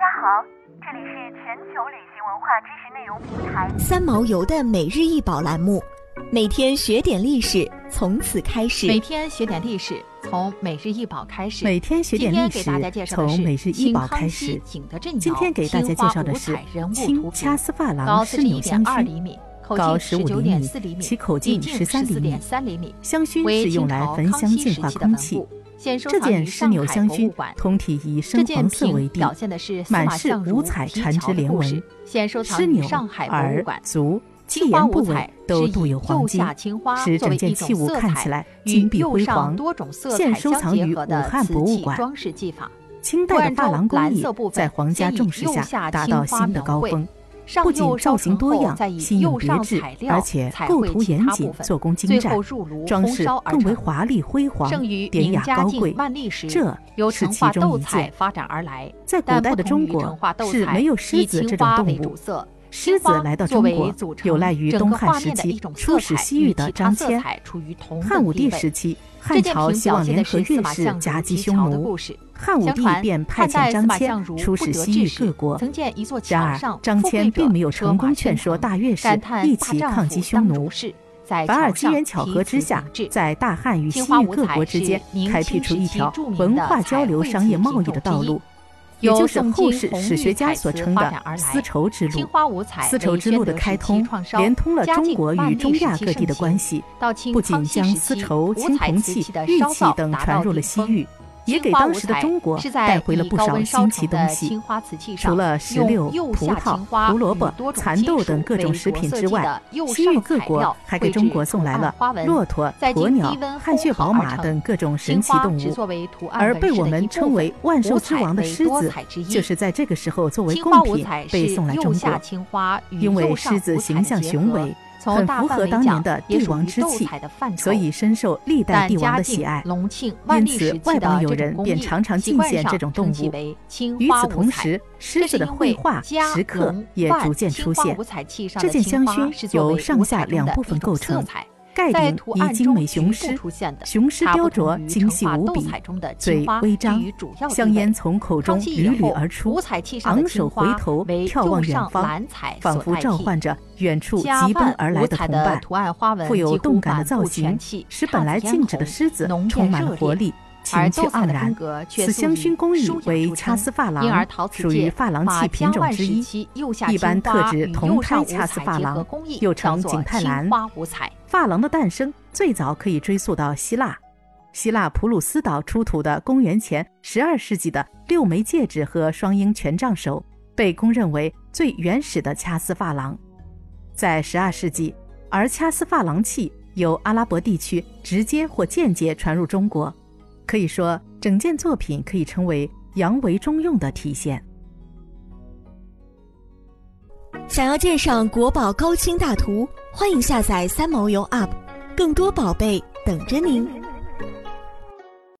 家好，这里是全球旅行文化知识内容平台三毛游的每日一宝栏目，每天学点历史，从此开始。每天学点历史，从每日一宝开始。每天学点历史，从每日一宝开始。今天给大家介绍的是清掐丝珐琅湿纽香薰，高十五厘米，其口径十三厘米。香薰是用来焚香净化空气。这件湿纽香薰通体以深黄色为底，满是五彩缠枝莲纹。湿纽耳、足、气沿部位都镀有黄金，使整件器物看起来金碧辉煌。现收藏于武汉博物馆。清代的珐琅工艺在皇家重视下达到新的高峰。不仅造型多样、新颖别致，而且构图严谨、做工精湛，装饰更为华丽辉煌、典雅高贵。这是其中一件。在古代的中国是没有狮子这种动物。狮子来到中国，有赖于东汉时期出使西域的张骞。汉武帝时期，汉朝希望联合越氏夹击匈奴，汉武帝便派遣张骞出使西域各国。然而，张骞并没有成功劝说大越氏一起抗击匈奴，反而机缘巧合之下，在大汉与西域各国之间开辟出一条文化交流、商业贸易的道路。也就是后世史学家所称的丝绸之路。丝绸之路的开通，连通了中国与中亚各地的关系，不仅将丝绸、青铜器、玉器等传入了西域。也给当时的中国带回了不少新奇东西。除了石榴、葡萄、胡萝卜、蚕豆等各种食品之外，西域各国还给中国送来了骆驼、鸵鸟、汗血宝马等各种神奇动物。而被我们称为万兽之王的狮子，就是在这个时候作为贡品被送来中国。因为狮子形象雄伟。很符合当年的帝王之气，所以深受历代帝王的喜爱。因此，外邦友人便常常进献这种动物。与此同时，狮子的绘画石刻也逐渐出现。这件香薰由上下两部分构成。盖顶以精美雄狮，雄狮雕琢精细无比，嘴微张，香烟从口中缕缕而出，昂首回头眺望远方，仿佛召唤着远处疾奔而来的同伴。富有动感的造型，使本来静止的狮子充满了活力。情趣盎然，此香薰工艺为掐丝珐琅，属于珐琅器品种之一，一般特指铜胎掐丝珐琅，又称景泰蓝。珐琅的诞生最早可以追溯到希腊，希腊普鲁斯岛出土的公元前十二世纪的六枚戒指和双鹰权杖手，被公认为最原始的掐丝珐琅。在十二世纪，而掐丝珐琅器由阿拉伯地区直接或间接传入中国。可以说，整件作品可以称为洋为中用的体现。想要鉴赏国宝高清大图，欢迎下载三毛游 App，更多宝贝等着您。